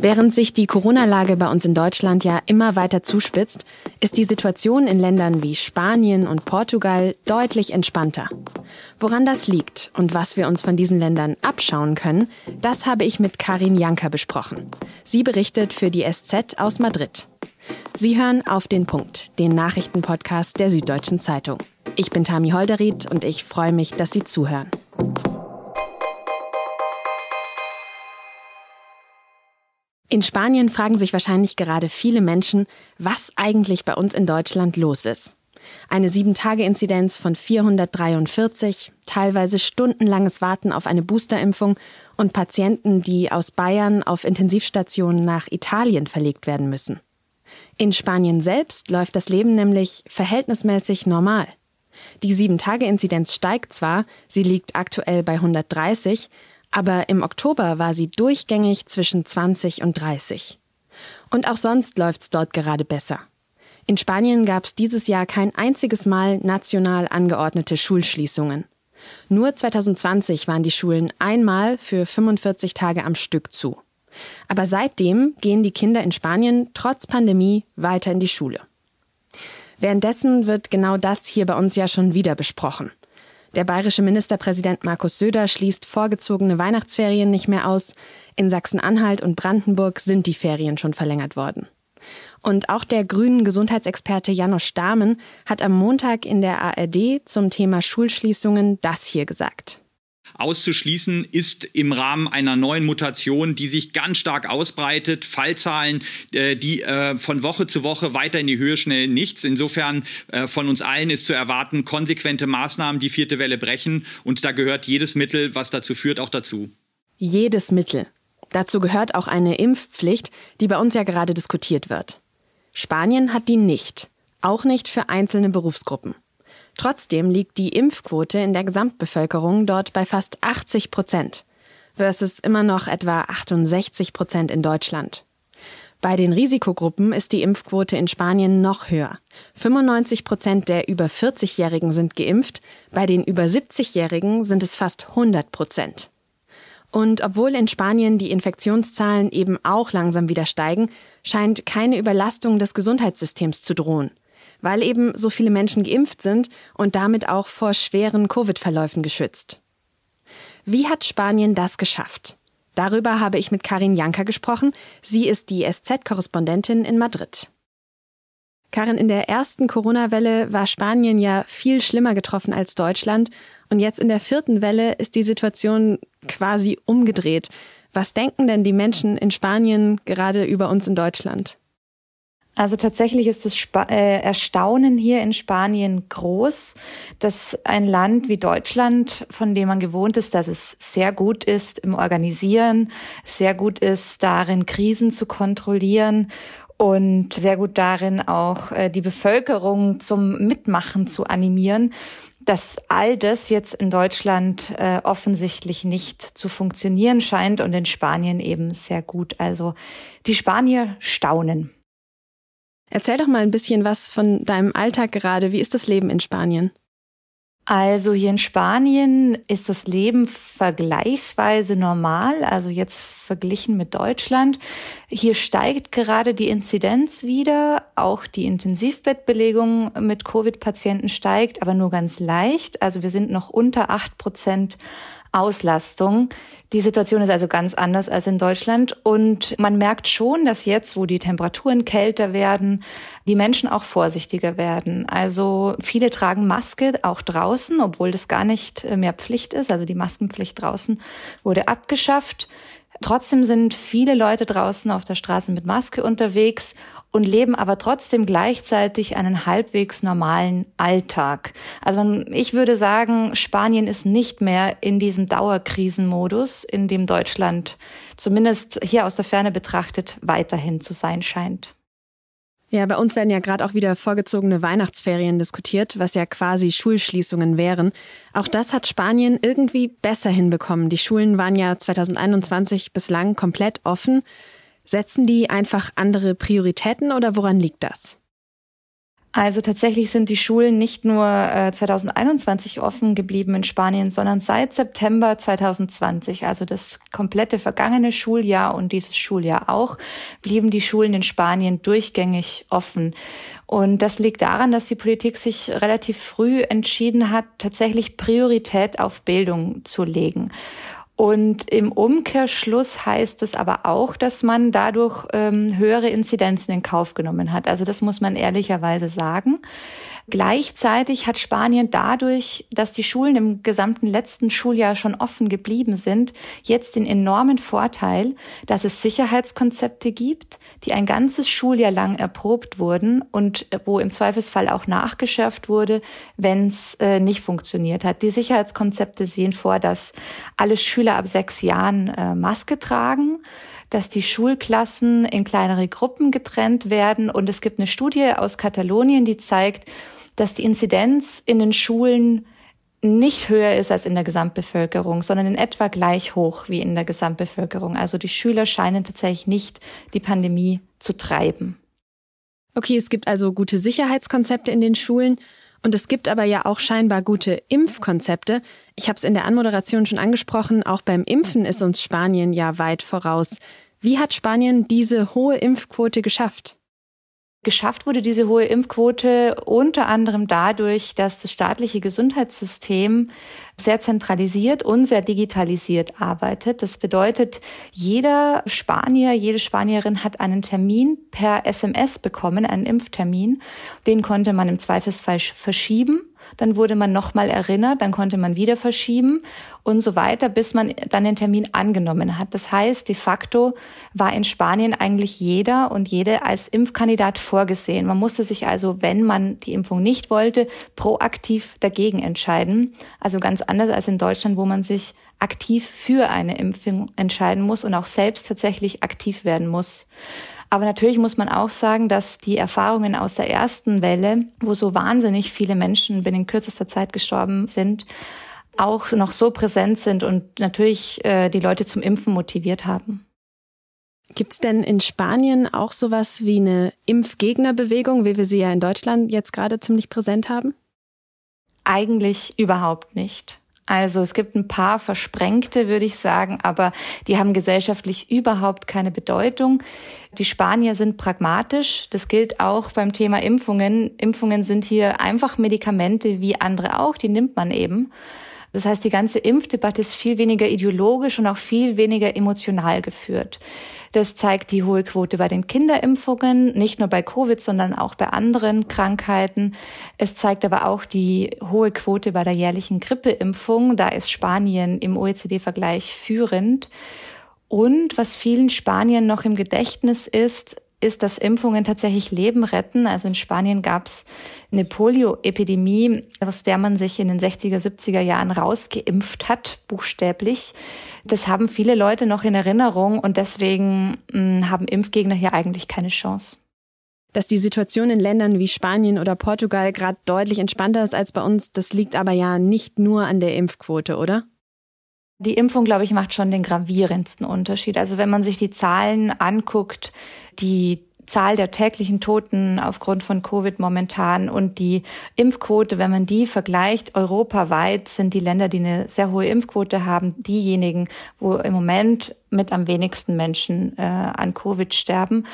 Während sich die Corona-Lage bei uns in Deutschland ja immer weiter zuspitzt, ist die Situation in Ländern wie Spanien und Portugal deutlich entspannter. Woran das liegt und was wir uns von diesen Ländern abschauen können, das habe ich mit Karin Janker besprochen. Sie berichtet für die SZ aus Madrid. Sie hören auf den Punkt, den Nachrichtenpodcast der Süddeutschen Zeitung. Ich bin Tami Holderried und ich freue mich, dass Sie zuhören. In Spanien fragen sich wahrscheinlich gerade viele Menschen, was eigentlich bei uns in Deutschland los ist. Eine 7-Tage-Inzidenz von 443, teilweise stundenlanges Warten auf eine Boosterimpfung und Patienten, die aus Bayern auf Intensivstationen nach Italien verlegt werden müssen. In Spanien selbst läuft das Leben nämlich verhältnismäßig normal. Die 7-Tage-Inzidenz steigt zwar, sie liegt aktuell bei 130, aber im Oktober war sie durchgängig zwischen 20 und 30. Und auch sonst läuft's dort gerade besser. In Spanien gab es dieses Jahr kein einziges Mal national angeordnete Schulschließungen. Nur 2020 waren die Schulen einmal für 45 Tage am Stück zu. Aber seitdem gehen die Kinder in Spanien trotz Pandemie weiter in die Schule. Währenddessen wird genau das hier bei uns ja schon wieder besprochen. Der bayerische Ministerpräsident Markus Söder schließt vorgezogene Weihnachtsferien nicht mehr aus. In Sachsen-Anhalt und Brandenburg sind die Ferien schon verlängert worden. Und auch der grünen Gesundheitsexperte Janosch Dahmen hat am Montag in der ARD zum Thema Schulschließungen das hier gesagt auszuschließen ist im Rahmen einer neuen Mutation, die sich ganz stark ausbreitet. Fallzahlen, äh, die äh, von Woche zu Woche weiter in die Höhe schnellen, nichts. Insofern äh, von uns allen ist zu erwarten, konsequente Maßnahmen, die vierte Welle brechen. Und da gehört jedes Mittel, was dazu führt, auch dazu. Jedes Mittel. Dazu gehört auch eine Impfpflicht, die bei uns ja gerade diskutiert wird. Spanien hat die nicht. Auch nicht für einzelne Berufsgruppen. Trotzdem liegt die Impfquote in der Gesamtbevölkerung dort bei fast 80 Prozent versus immer noch etwa 68 Prozent in Deutschland. Bei den Risikogruppen ist die Impfquote in Spanien noch höher. 95 Prozent der über 40-Jährigen sind geimpft, bei den über 70-Jährigen sind es fast 100 Prozent. Und obwohl in Spanien die Infektionszahlen eben auch langsam wieder steigen, scheint keine Überlastung des Gesundheitssystems zu drohen weil eben so viele Menschen geimpft sind und damit auch vor schweren Covid-Verläufen geschützt. Wie hat Spanien das geschafft? Darüber habe ich mit Karin Janka gesprochen. Sie ist die SZ-Korrespondentin in Madrid. Karin, in der ersten Corona-Welle war Spanien ja viel schlimmer getroffen als Deutschland und jetzt in der vierten Welle ist die Situation quasi umgedreht. Was denken denn die Menschen in Spanien gerade über uns in Deutschland? Also tatsächlich ist das Sp äh, Erstaunen hier in Spanien groß, dass ein Land wie Deutschland, von dem man gewohnt ist, dass es sehr gut ist im Organisieren, sehr gut ist darin, Krisen zu kontrollieren und sehr gut darin, auch äh, die Bevölkerung zum Mitmachen zu animieren, dass all das jetzt in Deutschland äh, offensichtlich nicht zu funktionieren scheint und in Spanien eben sehr gut. Also die Spanier staunen. Erzähl doch mal ein bisschen was von deinem Alltag gerade. Wie ist das Leben in Spanien? Also hier in Spanien ist das Leben vergleichsweise normal, also jetzt verglichen mit Deutschland. Hier steigt gerade die Inzidenz wieder, auch die Intensivbettbelegung mit Covid-Patienten steigt, aber nur ganz leicht. Also wir sind noch unter acht Prozent Auslastung. Die Situation ist also ganz anders als in Deutschland. Und man merkt schon, dass jetzt, wo die Temperaturen kälter werden, die Menschen auch vorsichtiger werden. Also viele tragen Maske auch draußen, obwohl das gar nicht mehr Pflicht ist. Also die Maskenpflicht draußen wurde abgeschafft. Trotzdem sind viele Leute draußen auf der Straße mit Maske unterwegs und leben aber trotzdem gleichzeitig einen halbwegs normalen Alltag. Also ich würde sagen, Spanien ist nicht mehr in diesem Dauerkrisenmodus, in dem Deutschland zumindest hier aus der Ferne betrachtet weiterhin zu sein scheint. Ja, bei uns werden ja gerade auch wieder vorgezogene Weihnachtsferien diskutiert, was ja quasi Schulschließungen wären. Auch das hat Spanien irgendwie besser hinbekommen. Die Schulen waren ja 2021 bislang komplett offen. Setzen die einfach andere Prioritäten oder woran liegt das? Also tatsächlich sind die Schulen nicht nur äh, 2021 offen geblieben in Spanien, sondern seit September 2020, also das komplette vergangene Schuljahr und dieses Schuljahr auch, blieben die Schulen in Spanien durchgängig offen. Und das liegt daran, dass die Politik sich relativ früh entschieden hat, tatsächlich Priorität auf Bildung zu legen. Und im Umkehrschluss heißt es aber auch, dass man dadurch ähm, höhere Inzidenzen in Kauf genommen hat. Also das muss man ehrlicherweise sagen. Gleichzeitig hat Spanien dadurch, dass die Schulen im gesamten letzten Schuljahr schon offen geblieben sind, jetzt den enormen Vorteil, dass es Sicherheitskonzepte gibt, die ein ganzes Schuljahr lang erprobt wurden und wo im Zweifelsfall auch nachgeschärft wurde, wenn es äh, nicht funktioniert hat. Die Sicherheitskonzepte sehen vor, dass alle Schüler ab sechs Jahren äh, Maske tragen dass die Schulklassen in kleinere Gruppen getrennt werden. Und es gibt eine Studie aus Katalonien, die zeigt, dass die Inzidenz in den Schulen nicht höher ist als in der Gesamtbevölkerung, sondern in etwa gleich hoch wie in der Gesamtbevölkerung. Also die Schüler scheinen tatsächlich nicht die Pandemie zu treiben. Okay, es gibt also gute Sicherheitskonzepte in den Schulen und es gibt aber ja auch scheinbar gute Impfkonzepte. Ich habe es in der Anmoderation schon angesprochen, auch beim Impfen ist uns Spanien ja weit voraus. Wie hat Spanien diese hohe Impfquote geschafft? Geschafft wurde diese hohe Impfquote unter anderem dadurch, dass das staatliche Gesundheitssystem sehr zentralisiert und sehr digitalisiert arbeitet. Das bedeutet, jeder Spanier, jede Spanierin hat einen Termin per SMS bekommen, einen Impftermin. Den konnte man im Zweifelsfall verschieben dann wurde man nochmal erinnert, dann konnte man wieder verschieben und so weiter, bis man dann den Termin angenommen hat. Das heißt, de facto war in Spanien eigentlich jeder und jede als Impfkandidat vorgesehen. Man musste sich also, wenn man die Impfung nicht wollte, proaktiv dagegen entscheiden. Also ganz anders als in Deutschland, wo man sich aktiv für eine Impfung entscheiden muss und auch selbst tatsächlich aktiv werden muss. Aber natürlich muss man auch sagen, dass die Erfahrungen aus der ersten Welle, wo so wahnsinnig viele Menschen binnen kürzester Zeit gestorben sind, auch noch so präsent sind und natürlich äh, die Leute zum Impfen motiviert haben. Gibt es denn in Spanien auch sowas wie eine Impfgegnerbewegung, wie wir sie ja in Deutschland jetzt gerade ziemlich präsent haben? Eigentlich überhaupt nicht. Also es gibt ein paar Versprengte, würde ich sagen, aber die haben gesellschaftlich überhaupt keine Bedeutung. Die Spanier sind pragmatisch. Das gilt auch beim Thema Impfungen. Impfungen sind hier einfach Medikamente wie andere auch, die nimmt man eben. Das heißt, die ganze Impfdebatte ist viel weniger ideologisch und auch viel weniger emotional geführt. Das zeigt die hohe Quote bei den Kinderimpfungen, nicht nur bei Covid, sondern auch bei anderen Krankheiten. Es zeigt aber auch die hohe Quote bei der jährlichen Grippeimpfung. Da ist Spanien im OECD-Vergleich führend. Und was vielen Spaniern noch im Gedächtnis ist, ist, dass Impfungen tatsächlich Leben retten. Also in Spanien gab es eine Polio-Epidemie, aus der man sich in den 60er, 70er Jahren rausgeimpft hat, buchstäblich. Das haben viele Leute noch in Erinnerung und deswegen mh, hm, haben Impfgegner hier eigentlich keine Chance. Dass die Situation in Ländern wie Spanien oder Portugal gerade deutlich entspannter ist als bei uns, das liegt aber ja nicht nur an der Impfquote, oder? Die Impfung, glaube ich, macht schon den gravierendsten Unterschied. Also wenn man sich die Zahlen anguckt, die Zahl der täglichen Toten aufgrund von Covid momentan und die Impfquote, wenn man die vergleicht, europaweit sind die Länder, die eine sehr hohe Impfquote haben, diejenigen, wo im Moment mit am wenigsten Menschen äh, an Covid sterben.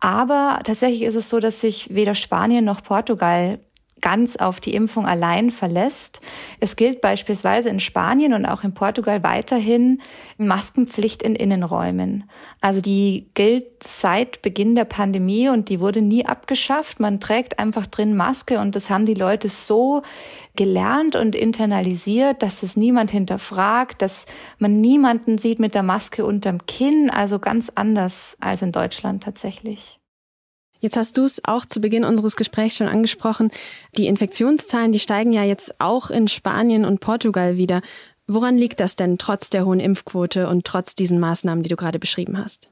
Aber tatsächlich ist es so, dass sich weder Spanien noch Portugal ganz auf die Impfung allein verlässt. Es gilt beispielsweise in Spanien und auch in Portugal weiterhin Maskenpflicht in Innenräumen. Also die gilt seit Beginn der Pandemie und die wurde nie abgeschafft. Man trägt einfach drin Maske und das haben die Leute so gelernt und internalisiert, dass es niemand hinterfragt, dass man niemanden sieht mit der Maske unterm Kinn. Also ganz anders als in Deutschland tatsächlich. Jetzt hast du es auch zu Beginn unseres Gesprächs schon angesprochen. Die Infektionszahlen, die steigen ja jetzt auch in Spanien und Portugal wieder. Woran liegt das denn trotz der hohen Impfquote und trotz diesen Maßnahmen, die du gerade beschrieben hast?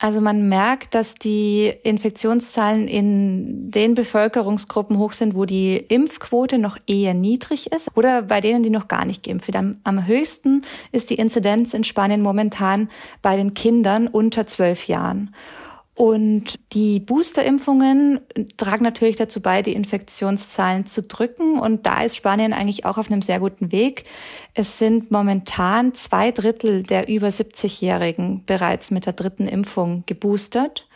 Also man merkt, dass die Infektionszahlen in den Bevölkerungsgruppen hoch sind, wo die Impfquote noch eher niedrig ist oder bei denen, die noch gar nicht geimpft werden. Am, höchsten ist die Inzidenz in Spanien momentan bei den Kindern unter zwölf Jahren. Und die Boosterimpfungen tragen natürlich dazu bei, die Infektionszahlen zu drücken. Und da ist Spanien eigentlich auch auf einem sehr guten Weg. Es sind momentan zwei Drittel der über 70-Jährigen bereits mit der dritten Impfung geboostert.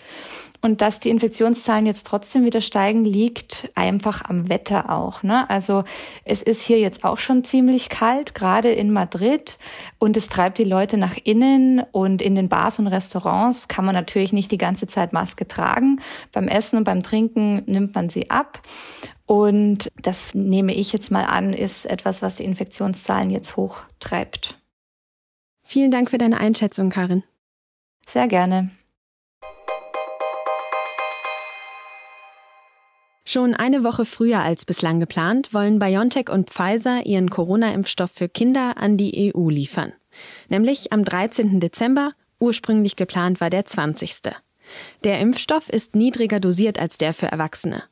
Und dass die Infektionszahlen jetzt trotzdem wieder steigen, liegt einfach am Wetter auch. Ne? Also es ist hier jetzt auch schon ziemlich kalt, gerade in Madrid. Und es treibt die Leute nach innen. Und in den Bars und Restaurants kann man natürlich nicht die ganze Zeit Maske tragen. Beim Essen und beim Trinken nimmt man sie ab. Und das nehme ich jetzt mal an, ist etwas, was die Infektionszahlen jetzt hochtreibt. Vielen Dank für deine Einschätzung, Karin. Sehr gerne. Schon eine Woche früher als bislang geplant wollen BioNTech und Pfizer ihren Corona-Impfstoff für Kinder an die EU liefern. Nämlich am 13. Dezember, ursprünglich geplant war der 20. Der Impfstoff ist niedriger dosiert als der für Erwachsene.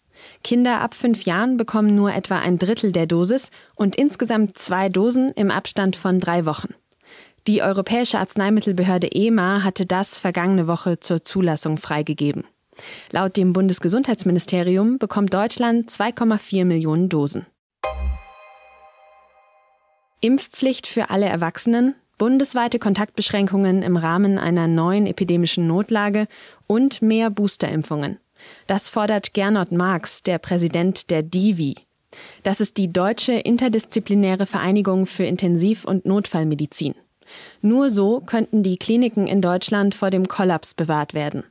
Kinder ab fünf Jahren bekommen nur etwa ein Drittel der Dosis und insgesamt zwei Dosen im Abstand von drei Wochen. Die Europäische Arzneimittelbehörde EMA hatte das vergangene Woche zur Zulassung freigegeben. Laut dem Bundesgesundheitsministerium bekommt Deutschland 2,4 Millionen Dosen. Impfpflicht für alle Erwachsenen, bundesweite Kontaktbeschränkungen im Rahmen einer neuen epidemischen Notlage und mehr Boosterimpfungen. Das fordert Gernot Marx, der Präsident der DIVI. Das ist die Deutsche Interdisziplinäre Vereinigung für Intensiv- und Notfallmedizin. Nur so könnten die Kliniken in Deutschland vor dem Kollaps bewahrt werden.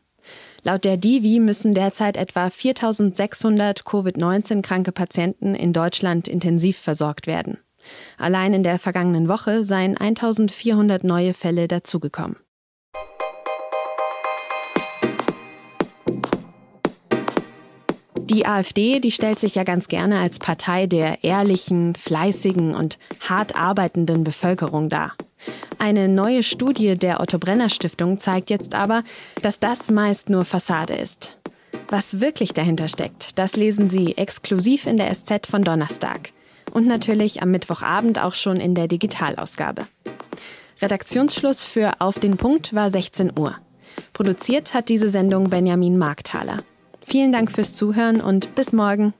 Laut der Divi müssen derzeit etwa 4600 Covid-19-kranke Patienten in Deutschland intensiv versorgt werden. Allein in der vergangenen Woche seien 1400 neue Fälle dazugekommen. Die AfD, die stellt sich ja ganz gerne als Partei der ehrlichen, fleißigen und hart arbeitenden Bevölkerung dar. Eine neue Studie der Otto Brenner Stiftung zeigt jetzt aber, dass das meist nur Fassade ist. Was wirklich dahinter steckt, das lesen Sie exklusiv in der SZ von Donnerstag. Und natürlich am Mittwochabend auch schon in der Digitalausgabe. Redaktionsschluss für Auf den Punkt war 16 Uhr. Produziert hat diese Sendung Benjamin Markthaler. Vielen Dank fürs Zuhören und bis morgen.